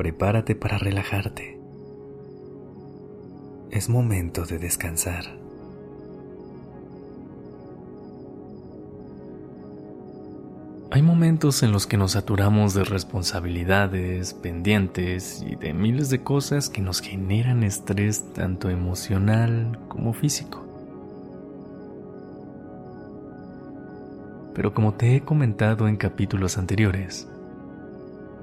Prepárate para relajarte. Es momento de descansar. Hay momentos en los que nos saturamos de responsabilidades, pendientes y de miles de cosas que nos generan estrés tanto emocional como físico. Pero como te he comentado en capítulos anteriores,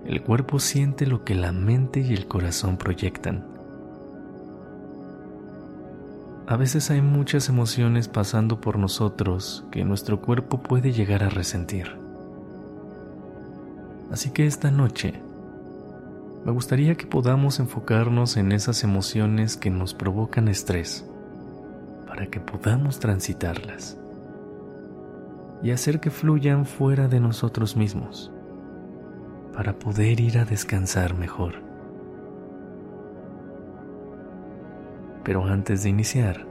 el cuerpo siente lo que la mente y el corazón proyectan. A veces hay muchas emociones pasando por nosotros que nuestro cuerpo puede llegar a resentir. Así que esta noche me gustaría que podamos enfocarnos en esas emociones que nos provocan estrés para que podamos transitarlas y hacer que fluyan fuera de nosotros mismos para poder ir a descansar mejor. Pero antes de iniciar,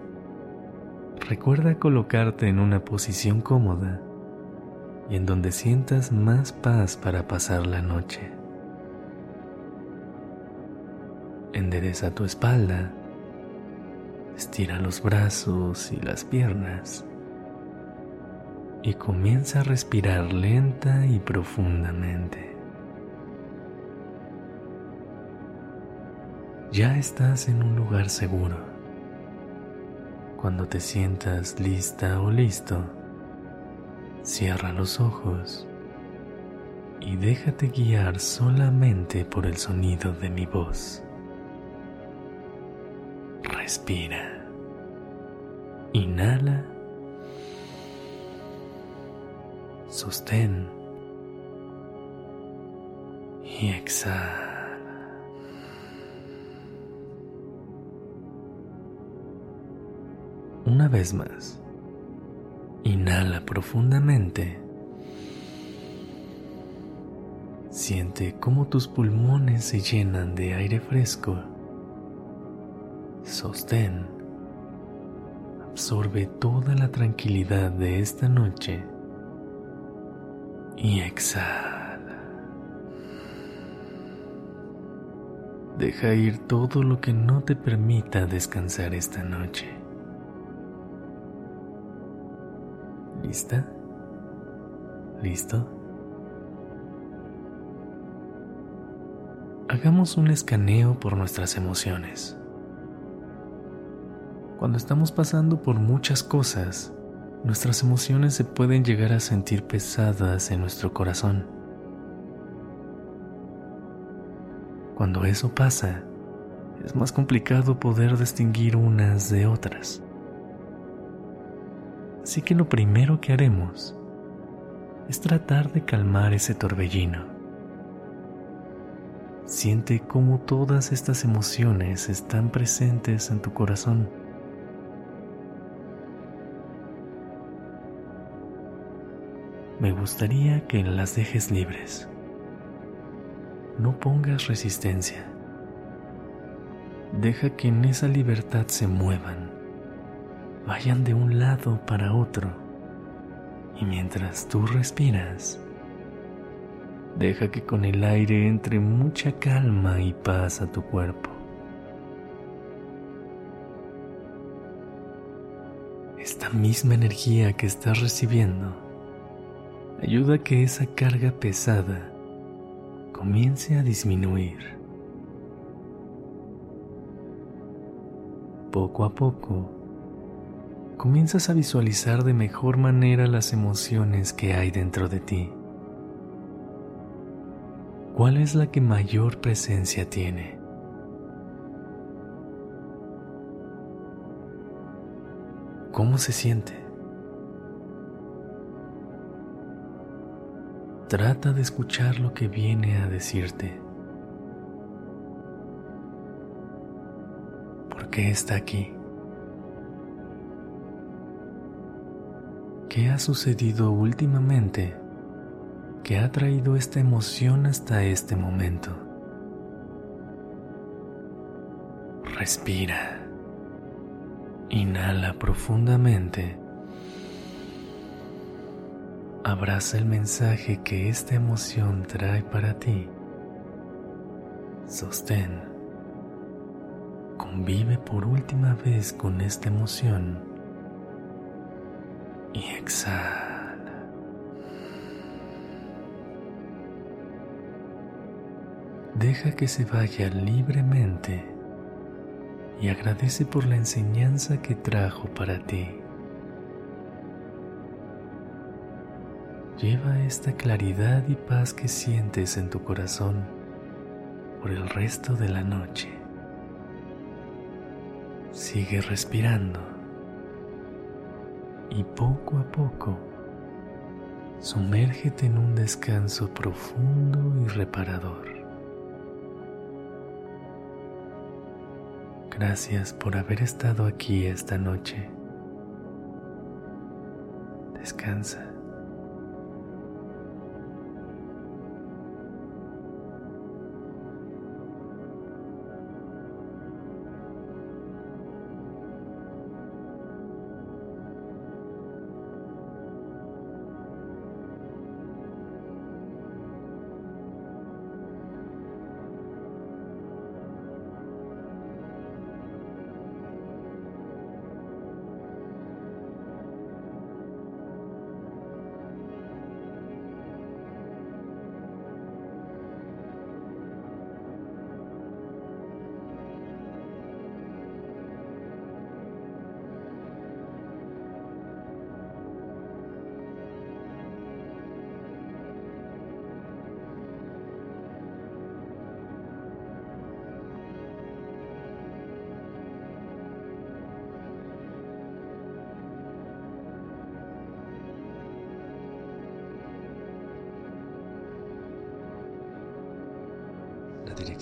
recuerda colocarte en una posición cómoda y en donde sientas más paz para pasar la noche. Endereza tu espalda, estira los brazos y las piernas y comienza a respirar lenta y profundamente. Ya estás en un lugar seguro. Cuando te sientas lista o listo, cierra los ojos y déjate guiar solamente por el sonido de mi voz. Respira. Inhala. Sostén. Y exhala. Una vez más, inhala profundamente. Siente cómo tus pulmones se llenan de aire fresco. Sostén. Absorbe toda la tranquilidad de esta noche. Y exhala. Deja ir todo lo que no te permita descansar esta noche. ¿Lista? ¿Listo? Hagamos un escaneo por nuestras emociones. Cuando estamos pasando por muchas cosas, nuestras emociones se pueden llegar a sentir pesadas en nuestro corazón. Cuando eso pasa, es más complicado poder distinguir unas de otras. Así que lo primero que haremos es tratar de calmar ese torbellino. Siente cómo todas estas emociones están presentes en tu corazón. Me gustaría que las dejes libres. No pongas resistencia. Deja que en esa libertad se muevan vayan de un lado para otro y mientras tú respiras, deja que con el aire entre mucha calma y paz a tu cuerpo. Esta misma energía que estás recibiendo ayuda a que esa carga pesada comience a disminuir. Poco a poco, comienzas a visualizar de mejor manera las emociones que hay dentro de ti. ¿Cuál es la que mayor presencia tiene? ¿Cómo se siente? Trata de escuchar lo que viene a decirte. por qué está aquí. ¿Qué ha sucedido últimamente que ha traído esta emoción hasta este momento? Respira. Inhala profundamente. Abraza el mensaje que esta emoción trae para ti. Sostén. Convive por última vez con esta emoción y exhala. Deja que se vaya libremente y agradece por la enseñanza que trajo para ti. Lleva esta claridad y paz que sientes en tu corazón por el resto de la noche. Sigue respirando y poco a poco sumérgete en un descanso profundo y reparador. Gracias por haber estado aquí esta noche. Descansa.